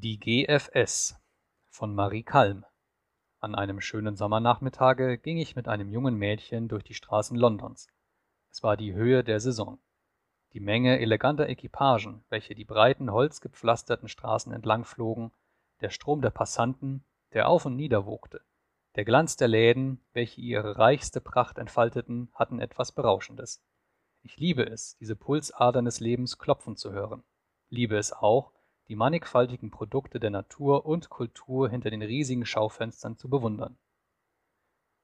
Die GFS von Marie Kalm An einem schönen Sommernachmittage ging ich mit einem jungen Mädchen durch die Straßen Londons. Es war die Höhe der Saison. Die Menge eleganter Equipagen, welche die breiten, holzgepflasterten Straßen entlang flogen, der Strom der Passanten, der auf und nieder wogte, der Glanz der Läden, welche ihre reichste Pracht entfalteten, hatten etwas Berauschendes. Ich liebe es, diese Pulsadern des Lebens klopfen zu hören, liebe es auch, die mannigfaltigen Produkte der Natur und Kultur hinter den riesigen Schaufenstern zu bewundern.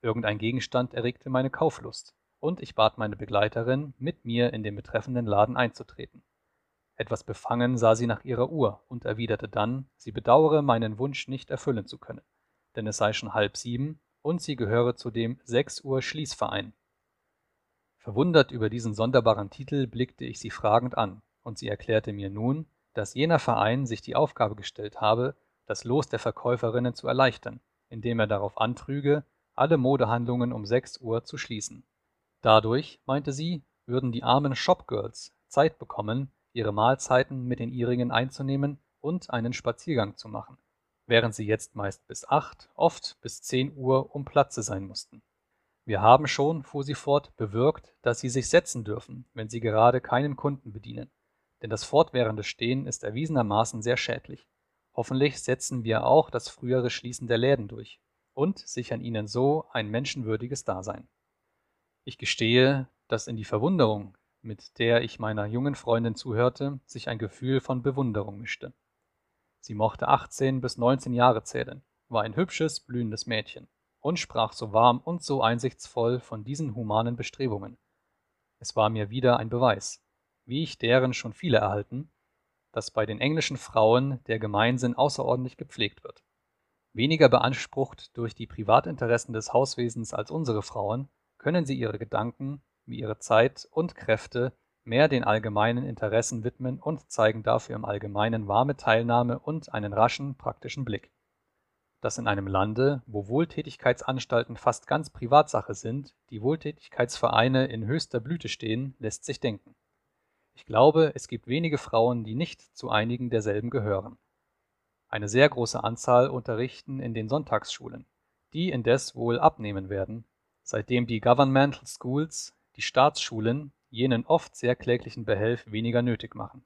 Irgendein Gegenstand erregte meine Kauflust, und ich bat meine Begleiterin, mit mir in den betreffenden Laden einzutreten. Etwas befangen sah sie nach ihrer Uhr und erwiderte dann, sie bedauere, meinen Wunsch nicht erfüllen zu können, denn es sei schon halb sieben und sie gehöre zu dem Sechs Uhr Schließverein. Verwundert über diesen sonderbaren Titel blickte ich sie fragend an, und sie erklärte mir nun, dass jener Verein sich die Aufgabe gestellt habe, das Los der Verkäuferinnen zu erleichtern, indem er darauf antrüge, alle Modehandlungen um sechs Uhr zu schließen. Dadurch, meinte sie, würden die armen Shopgirls Zeit bekommen, ihre Mahlzeiten mit den ihrigen einzunehmen und einen Spaziergang zu machen, während sie jetzt meist bis acht, oft bis zehn Uhr um Platze sein mussten. Wir haben schon, fuhr sie fort, bewirkt, dass sie sich setzen dürfen, wenn sie gerade keinen Kunden bedienen denn das fortwährende Stehen ist erwiesenermaßen sehr schädlich. Hoffentlich setzen wir auch das frühere Schließen der Läden durch und sichern ihnen so ein menschenwürdiges Dasein. Ich gestehe, dass in die Verwunderung, mit der ich meiner jungen Freundin zuhörte, sich ein Gefühl von Bewunderung mischte. Sie mochte 18 bis 19 Jahre zählen, war ein hübsches, blühendes Mädchen und sprach so warm und so einsichtsvoll von diesen humanen Bestrebungen. Es war mir wieder ein Beweis, wie ich deren schon viele erhalten, dass bei den englischen Frauen der Gemeinsinn außerordentlich gepflegt wird. Weniger beansprucht durch die Privatinteressen des Hauswesens als unsere Frauen, können sie ihre Gedanken wie ihre Zeit und Kräfte mehr den allgemeinen Interessen widmen und zeigen dafür im Allgemeinen warme Teilnahme und einen raschen, praktischen Blick. Dass in einem Lande, wo Wohltätigkeitsanstalten fast ganz Privatsache sind, die Wohltätigkeitsvereine in höchster Blüte stehen, lässt sich denken. Ich glaube, es gibt wenige Frauen, die nicht zu einigen derselben gehören. Eine sehr große Anzahl unterrichten in den Sonntagsschulen, die indes wohl abnehmen werden, seitdem die Governmental Schools, die Staatsschulen, jenen oft sehr kläglichen Behelf weniger nötig machen.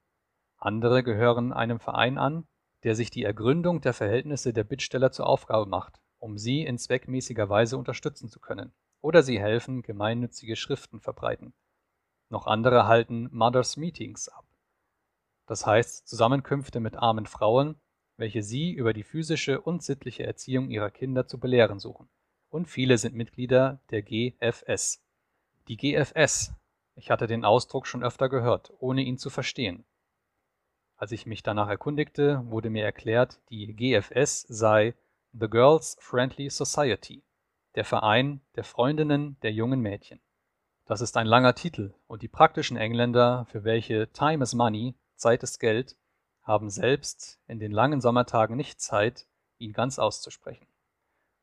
Andere gehören einem Verein an, der sich die Ergründung der Verhältnisse der Bittsteller zur Aufgabe macht, um sie in zweckmäßiger Weise unterstützen zu können, oder sie helfen, gemeinnützige Schriften verbreiten noch andere halten Mothers Meetings ab, das heißt Zusammenkünfte mit armen Frauen, welche sie über die physische und sittliche Erziehung ihrer Kinder zu belehren suchen, und viele sind Mitglieder der GFS. Die GFS, ich hatte den Ausdruck schon öfter gehört, ohne ihn zu verstehen. Als ich mich danach erkundigte, wurde mir erklärt, die GFS sei The Girls Friendly Society, der Verein der Freundinnen der jungen Mädchen. Das ist ein langer Titel, und die praktischen Engländer, für welche Time is Money, Zeit ist Geld, haben selbst in den langen Sommertagen nicht Zeit, ihn ganz auszusprechen.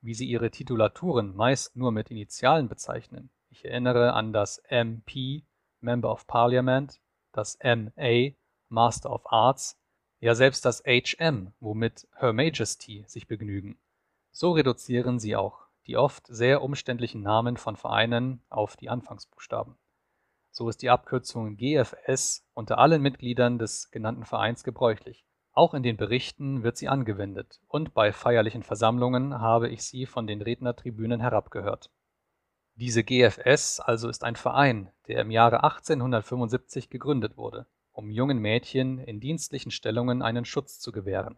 Wie sie ihre Titulaturen meist nur mit Initialen bezeichnen, ich erinnere an das MP, Member of Parliament, das MA, Master of Arts, ja selbst das HM, womit Her Majesty sich begnügen. So reduzieren sie auch die oft sehr umständlichen Namen von Vereinen auf die Anfangsbuchstaben. So ist die Abkürzung GFS unter allen Mitgliedern des genannten Vereins gebräuchlich. Auch in den Berichten wird sie angewendet und bei feierlichen Versammlungen habe ich sie von den Rednertribünen herabgehört. Diese GFS also ist ein Verein, der im Jahre 1875 gegründet wurde, um jungen Mädchen in dienstlichen Stellungen einen Schutz zu gewähren.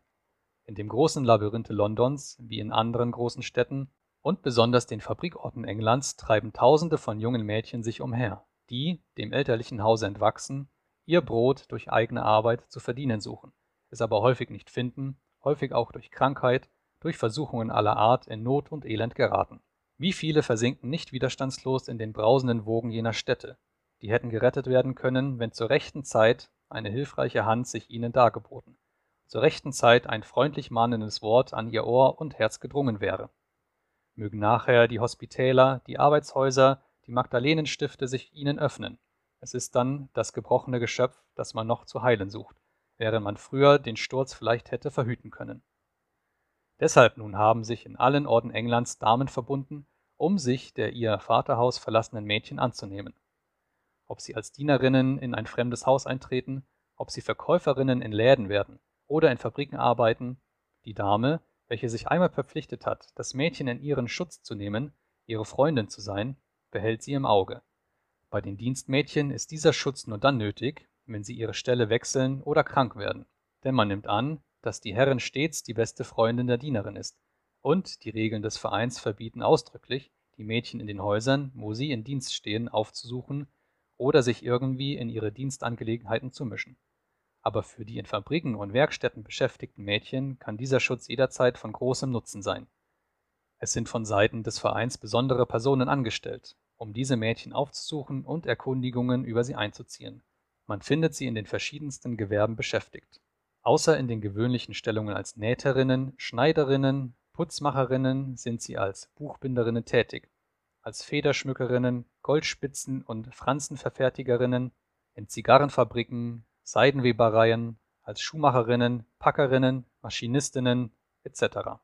In dem großen Labyrinthe Londons, wie in anderen großen Städten, und besonders den Fabrikorten Englands treiben Tausende von jungen Mädchen sich umher, die, dem elterlichen Hause entwachsen, ihr Brot durch eigene Arbeit zu verdienen suchen, es aber häufig nicht finden, häufig auch durch Krankheit, durch Versuchungen aller Art in Not und Elend geraten. Wie viele versinken nicht widerstandslos in den brausenden Wogen jener Städte, die hätten gerettet werden können, wenn zur rechten Zeit eine hilfreiche Hand sich ihnen dargeboten, zur rechten Zeit ein freundlich mahnendes Wort an ihr Ohr und Herz gedrungen wäre mögen nachher die Hospitäler, die Arbeitshäuser, die Magdalenenstifte sich ihnen öffnen. Es ist dann das gebrochene Geschöpf, das man noch zu heilen sucht. während man früher den Sturz vielleicht hätte verhüten können. Deshalb nun haben sich in allen Orten Englands Damen verbunden, um sich der ihr Vaterhaus verlassenen Mädchen anzunehmen. Ob sie als Dienerinnen in ein fremdes Haus eintreten, ob sie Verkäuferinnen in Läden werden oder in Fabriken arbeiten, die Dame, welche sich einmal verpflichtet hat, das Mädchen in ihren Schutz zu nehmen, ihre Freundin zu sein, behält sie im Auge. Bei den Dienstmädchen ist dieser Schutz nur dann nötig, wenn sie ihre Stelle wechseln oder krank werden, denn man nimmt an, dass die Herrin stets die beste Freundin der Dienerin ist, und die Regeln des Vereins verbieten ausdrücklich, die Mädchen in den Häusern, wo sie in Dienst stehen, aufzusuchen oder sich irgendwie in ihre Dienstangelegenheiten zu mischen. Aber für die in Fabriken und Werkstätten beschäftigten Mädchen kann dieser Schutz jederzeit von großem Nutzen sein. Es sind von Seiten des Vereins besondere Personen angestellt, um diese Mädchen aufzusuchen und Erkundigungen über sie einzuziehen. Man findet sie in den verschiedensten Gewerben beschäftigt. Außer in den gewöhnlichen Stellungen als Nähterinnen, Schneiderinnen, Putzmacherinnen sind sie als Buchbinderinnen tätig, als Federschmückerinnen, Goldspitzen- und Franzenverfertigerinnen, in Zigarrenfabriken, Seidenwebereien, als Schuhmacherinnen, Packerinnen, Maschinistinnen etc.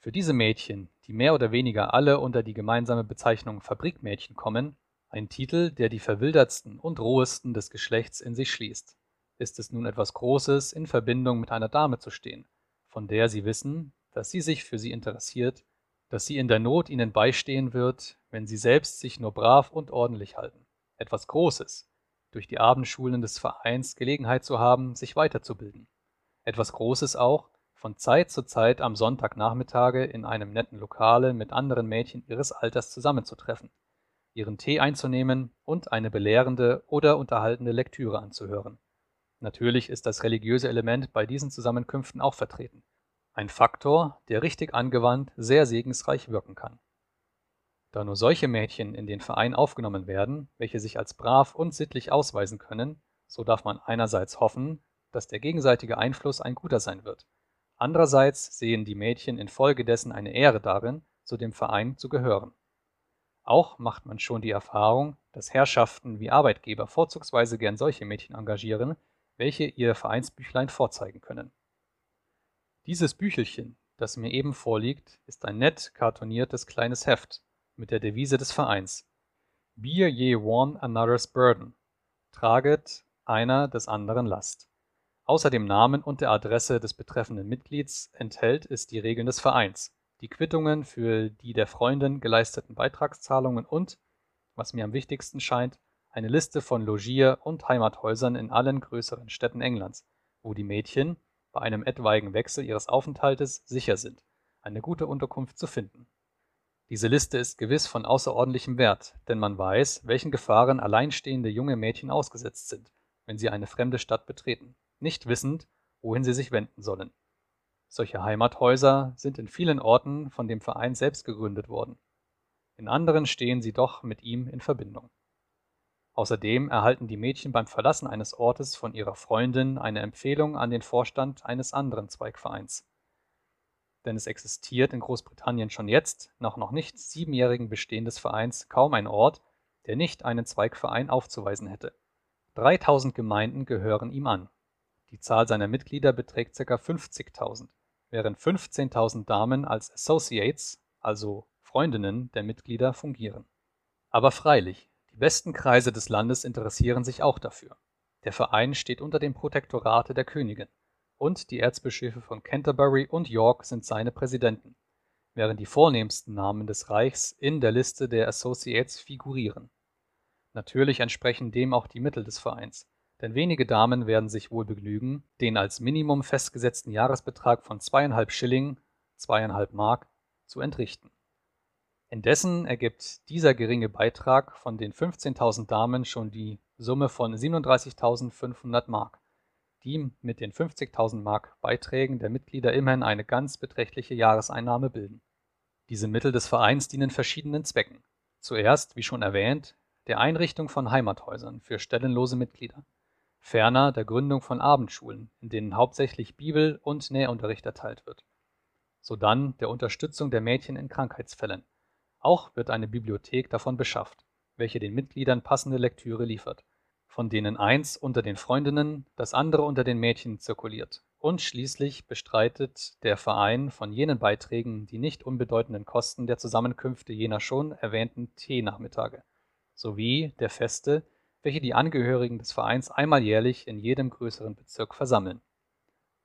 Für diese Mädchen, die mehr oder weniger alle unter die gemeinsame Bezeichnung Fabrikmädchen kommen, ein Titel, der die verwildertsten und rohesten des Geschlechts in sich schließt, ist es nun etwas Großes, in Verbindung mit einer Dame zu stehen, von der sie wissen, dass sie sich für sie interessiert, dass sie in der Not ihnen beistehen wird, wenn sie selbst sich nur brav und ordentlich halten. Etwas Großes, durch die Abendschulen des Vereins Gelegenheit zu haben, sich weiterzubilden. Etwas Großes auch, von Zeit zu Zeit am Sonntagnachmittage in einem netten Lokale mit anderen Mädchen ihres Alters zusammenzutreffen, ihren Tee einzunehmen und eine belehrende oder unterhaltende Lektüre anzuhören. Natürlich ist das religiöse Element bei diesen Zusammenkünften auch vertreten. Ein Faktor, der richtig angewandt sehr segensreich wirken kann. Da nur solche Mädchen in den Verein aufgenommen werden, welche sich als brav und sittlich ausweisen können, so darf man einerseits hoffen, dass der gegenseitige Einfluss ein guter sein wird. Andererseits sehen die Mädchen infolgedessen eine Ehre darin, zu dem Verein zu gehören. Auch macht man schon die Erfahrung, dass Herrschaften wie Arbeitgeber vorzugsweise gern solche Mädchen engagieren, welche ihr Vereinsbüchlein vorzeigen können. Dieses Büchelchen, das mir eben vorliegt, ist ein nett kartoniertes kleines Heft, mit der Devise des Vereins. Bear ye one another's burden. Traget einer des anderen Last. Außer dem Namen und der Adresse des betreffenden Mitglieds enthält es die Regeln des Vereins, die Quittungen für die der Freundin geleisteten Beitragszahlungen und, was mir am wichtigsten scheint, eine Liste von Logier- und Heimathäusern in allen größeren Städten Englands, wo die Mädchen, bei einem etwaigen Wechsel ihres Aufenthaltes, sicher sind, eine gute Unterkunft zu finden diese Liste ist gewiss von außerordentlichem Wert, denn man weiß, welchen Gefahren alleinstehende junge Mädchen ausgesetzt sind, wenn sie eine fremde Stadt betreten, nicht wissend, wohin sie sich wenden sollen. Solche Heimathäuser sind in vielen Orten von dem Verein selbst gegründet worden. In anderen stehen sie doch mit ihm in Verbindung. Außerdem erhalten die Mädchen beim Verlassen eines Ortes von ihrer Freundin eine Empfehlung an den Vorstand eines anderen Zweigvereins denn es existiert in Großbritannien schon jetzt, nach noch nicht siebenjährigen Bestehen des Vereins, kaum ein Ort, der nicht einen Zweigverein aufzuweisen hätte. 3000 Gemeinden gehören ihm an. Die Zahl seiner Mitglieder beträgt ca. 50.000, während 15.000 Damen als Associates, also Freundinnen der Mitglieder, fungieren. Aber freilich, die besten Kreise des Landes interessieren sich auch dafür. Der Verein steht unter dem Protektorate der Königin und die Erzbischöfe von Canterbury und York sind seine Präsidenten, während die vornehmsten Namen des Reichs in der Liste der Associates figurieren. Natürlich entsprechen dem auch die Mittel des Vereins, denn wenige Damen werden sich wohl begnügen, den als Minimum festgesetzten Jahresbetrag von zweieinhalb Schilling (zweieinhalb Mark) zu entrichten. Indessen ergibt dieser geringe Beitrag von den 15.000 Damen schon die Summe von 37.500 Mark die mit den 50.000 Mark Beiträgen der Mitglieder immerhin eine ganz beträchtliche Jahreseinnahme bilden. Diese Mittel des Vereins dienen verschiedenen Zwecken. Zuerst, wie schon erwähnt, der Einrichtung von Heimathäusern für stellenlose Mitglieder, ferner der Gründung von Abendschulen, in denen hauptsächlich Bibel und Nährunterricht erteilt wird, sodann der Unterstützung der Mädchen in Krankheitsfällen. Auch wird eine Bibliothek davon beschafft, welche den Mitgliedern passende Lektüre liefert von denen eins unter den Freundinnen, das andere unter den Mädchen zirkuliert, und schließlich bestreitet der Verein von jenen Beiträgen die nicht unbedeutenden Kosten der Zusammenkünfte jener schon erwähnten Teenachmittage, sowie der Feste, welche die Angehörigen des Vereins einmal jährlich in jedem größeren Bezirk versammeln.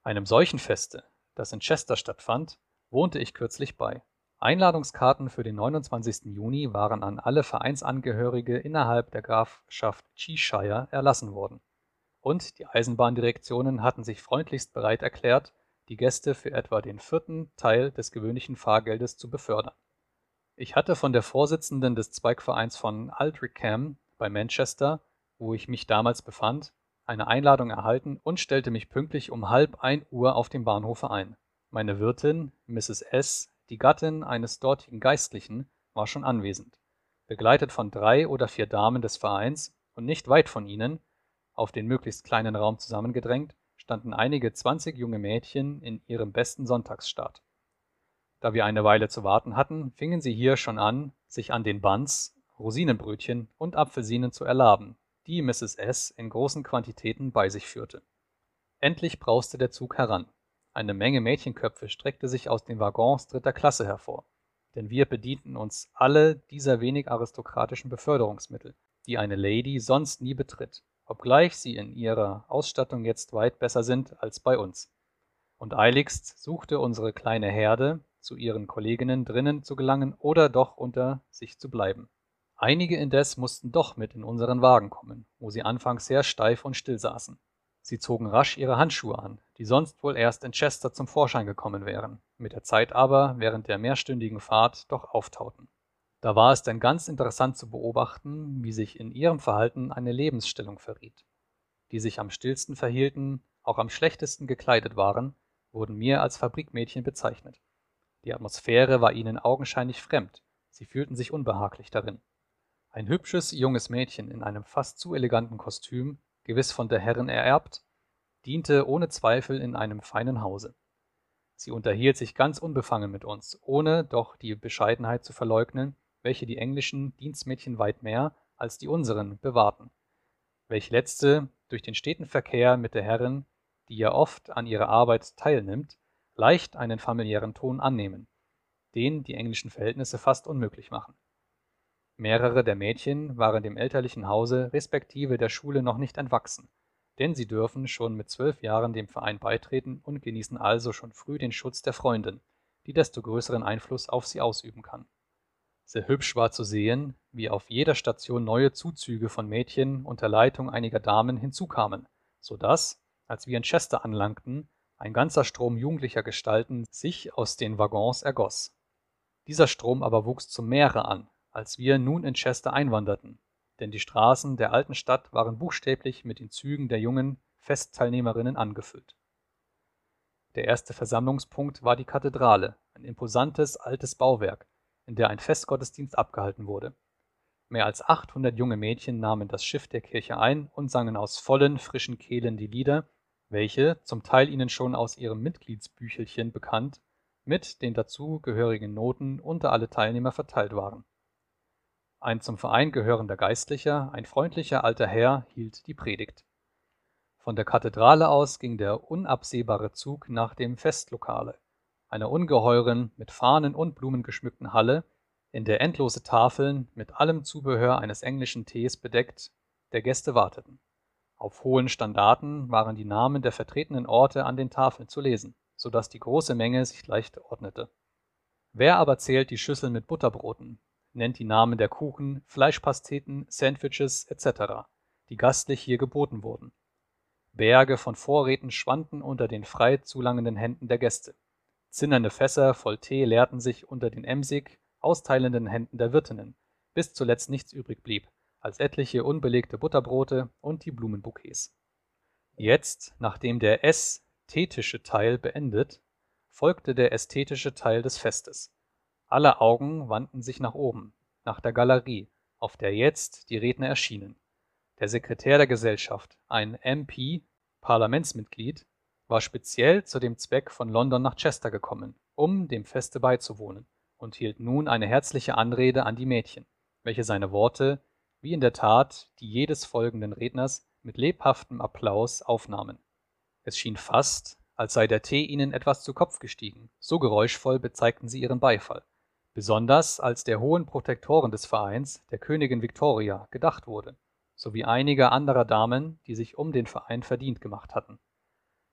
Einem solchen Feste, das in Chester stattfand, wohnte ich kürzlich bei. Einladungskarten für den 29. Juni waren an alle Vereinsangehörige innerhalb der Grafschaft Cheshire erlassen worden und die Eisenbahndirektionen hatten sich freundlichst bereit erklärt, die Gäste für etwa den vierten Teil des gewöhnlichen Fahrgeldes zu befördern. Ich hatte von der Vorsitzenden des Zweigvereins von Aldrickham bei Manchester, wo ich mich damals befand, eine Einladung erhalten und stellte mich pünktlich um halb ein Uhr auf dem Bahnhofe ein. Meine Wirtin, Mrs. S., die Gattin eines dortigen Geistlichen, war schon anwesend, begleitet von drei oder vier Damen des Vereins, und nicht weit von ihnen auf den möglichst kleinen Raum zusammengedrängt, standen einige zwanzig junge Mädchen in ihrem besten Sonntagsstaat. Da wir eine Weile zu warten hatten, fingen sie hier schon an, sich an den Buns, Rosinenbrötchen und Apfelsinen zu erlaben, die Mrs. S. in großen Quantitäten bei sich führte. Endlich brauste der Zug heran. Eine Menge Mädchenköpfe streckte sich aus den Waggons dritter Klasse hervor, denn wir bedienten uns alle dieser wenig aristokratischen Beförderungsmittel, die eine Lady sonst nie betritt obgleich sie in ihrer Ausstattung jetzt weit besser sind als bei uns. Und eiligst suchte unsere kleine Herde, zu ihren Kolleginnen drinnen zu gelangen oder doch unter sich zu bleiben. Einige indes mussten doch mit in unseren Wagen kommen, wo sie anfangs sehr steif und still saßen. Sie zogen rasch ihre Handschuhe an, die sonst wohl erst in Chester zum Vorschein gekommen wären, mit der Zeit aber während der mehrstündigen Fahrt doch auftauten. Da war es denn ganz interessant zu beobachten, wie sich in ihrem Verhalten eine Lebensstellung verriet. Die sich am stillsten verhielten, auch am schlechtesten gekleidet waren, wurden mir als Fabrikmädchen bezeichnet. Die Atmosphäre war ihnen augenscheinlich fremd, sie fühlten sich unbehaglich darin. Ein hübsches junges Mädchen in einem fast zu eleganten Kostüm, gewiss von der Herrin ererbt, diente ohne Zweifel in einem feinen Hause. Sie unterhielt sich ganz unbefangen mit uns, ohne doch die Bescheidenheit zu verleugnen, welche die englischen Dienstmädchen weit mehr als die unseren bewahrten, welche letzte durch den steten Verkehr mit der Herrin, die ja oft an ihrer Arbeit teilnimmt, leicht einen familiären Ton annehmen, den die englischen Verhältnisse fast unmöglich machen. Mehrere der Mädchen waren dem elterlichen Hause respektive der Schule noch nicht entwachsen, denn sie dürfen schon mit zwölf Jahren dem Verein beitreten und genießen also schon früh den Schutz der Freundin, die desto größeren Einfluss auf sie ausüben kann. Sehr hübsch war zu sehen, wie auf jeder Station neue Zuzüge von Mädchen unter Leitung einiger Damen hinzukamen, so dass, als wir in Chester anlangten, ein ganzer Strom jugendlicher Gestalten sich aus den Waggons ergoß. Dieser Strom aber wuchs zum Meere an, als wir nun in Chester einwanderten, denn die Straßen der alten Stadt waren buchstäblich mit den Zügen der jungen Festteilnehmerinnen angefüllt. Der erste Versammlungspunkt war die Kathedrale, ein imposantes altes Bauwerk, in der ein Festgottesdienst abgehalten wurde. Mehr als 800 junge Mädchen nahmen das Schiff der Kirche ein und sangen aus vollen, frischen Kehlen die Lieder, welche, zum Teil ihnen schon aus ihrem Mitgliedsbüchelchen bekannt, mit den dazu gehörigen Noten unter alle Teilnehmer verteilt waren. Ein zum Verein gehörender Geistlicher, ein freundlicher alter Herr, hielt die Predigt. Von der Kathedrale aus ging der unabsehbare Zug nach dem Festlokale einer ungeheuren, mit Fahnen und Blumen geschmückten Halle, in der endlose Tafeln mit allem Zubehör eines englischen Tees bedeckt der Gäste warteten. Auf hohen Standarten waren die Namen der vertretenen Orte an den Tafeln zu lesen, so dass die große Menge sich leicht ordnete. Wer aber zählt die Schüsseln mit Butterbroten, nennt die Namen der Kuchen, Fleischpasteten, Sandwiches etc., die gastlich hier geboten wurden. Berge von Vorräten schwanden unter den frei zulangenden Händen der Gäste. Zinnerne Fässer voll Tee leerten sich unter den emsig austeilenden Händen der Wirtinnen, bis zuletzt nichts übrig blieb, als etliche unbelegte Butterbrote und die Blumenbouquets. Jetzt, nachdem der ästhetische Teil beendet, folgte der ästhetische Teil des Festes. Alle Augen wandten sich nach oben, nach der Galerie, auf der jetzt die Redner erschienen. Der Sekretär der Gesellschaft, ein MP, Parlamentsmitglied, war speziell zu dem Zweck von London nach Chester gekommen, um dem Feste beizuwohnen, und hielt nun eine herzliche Anrede an die Mädchen, welche seine Worte, wie in der Tat die jedes folgenden Redners mit lebhaftem Applaus aufnahmen. Es schien fast, als sei der Tee ihnen etwas zu Kopf gestiegen, so geräuschvoll bezeigten sie ihren Beifall, besonders als der hohen Protektorin des Vereins, der Königin Victoria, gedacht wurde, sowie einiger anderer Damen, die sich um den Verein verdient gemacht hatten.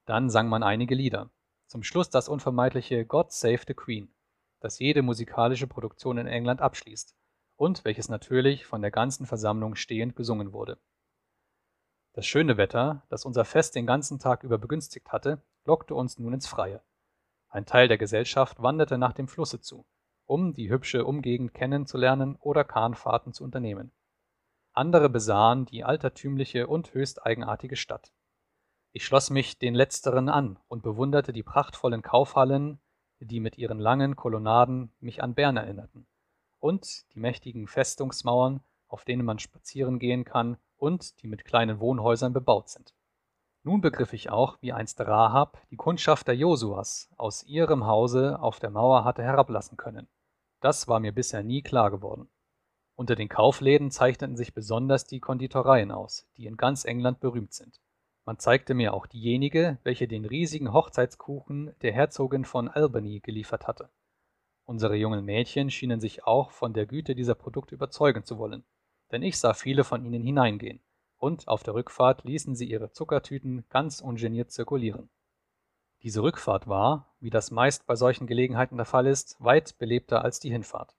Dann sang man einige Lieder. Zum Schluss das unvermeidliche God Save the Queen, das jede musikalische Produktion in England abschließt und welches natürlich von der ganzen Versammlung stehend gesungen wurde. Das schöne Wetter, das unser Fest den ganzen Tag über begünstigt hatte, lockte uns nun ins Freie. Ein Teil der Gesellschaft wanderte nach dem Flusse zu, um die hübsche Umgegend kennenzulernen oder Kahnfahrten zu unternehmen. Andere besahen die altertümliche und höchst eigenartige Stadt. Ich schloss mich den letzteren an und bewunderte die prachtvollen Kaufhallen, die mit ihren langen Kolonnaden mich an Bern erinnerten, und die mächtigen Festungsmauern, auf denen man spazieren gehen kann und die mit kleinen Wohnhäusern bebaut sind. Nun begriff ich auch, wie einst Rahab die Kundschafter Josuas aus ihrem Hause auf der Mauer hatte herablassen können. Das war mir bisher nie klar geworden. Unter den Kaufläden zeichneten sich besonders die Konditoreien aus, die in ganz England berühmt sind. Man zeigte mir auch diejenige, welche den riesigen Hochzeitskuchen der Herzogin von Albany geliefert hatte. Unsere jungen Mädchen schienen sich auch von der Güte dieser Produkte überzeugen zu wollen, denn ich sah viele von ihnen hineingehen, und auf der Rückfahrt ließen sie ihre Zuckertüten ganz ungeniert zirkulieren. Diese Rückfahrt war, wie das meist bei solchen Gelegenheiten der Fall ist, weit belebter als die Hinfahrt.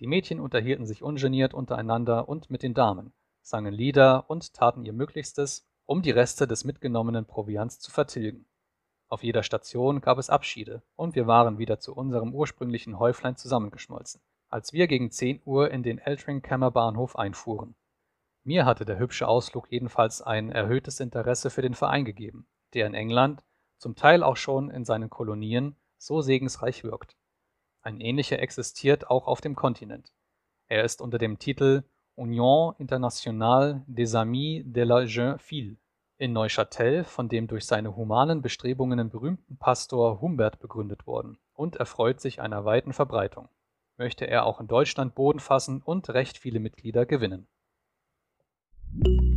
Die Mädchen unterhielten sich ungeniert untereinander und mit den Damen, sangen Lieder und taten ihr Möglichstes, um die Reste des mitgenommenen Proviants zu vertilgen. Auf jeder Station gab es Abschiede, und wir waren wieder zu unserem ursprünglichen Häuflein zusammengeschmolzen, als wir gegen 10 Uhr in den Eltringhammer Bahnhof einfuhren. Mir hatte der hübsche Ausflug jedenfalls ein erhöhtes Interesse für den Verein gegeben, der in England, zum Teil auch schon in seinen Kolonien, so segensreich wirkt. Ein ähnlicher existiert auch auf dem Kontinent. Er ist unter dem Titel Union Internationale des Amis de la Jeune Fille in Neuchâtel von dem durch seine humanen Bestrebungen berühmten Pastor Humbert begründet worden und erfreut sich einer weiten Verbreitung. Möchte er auch in Deutschland Boden fassen und recht viele Mitglieder gewinnen. you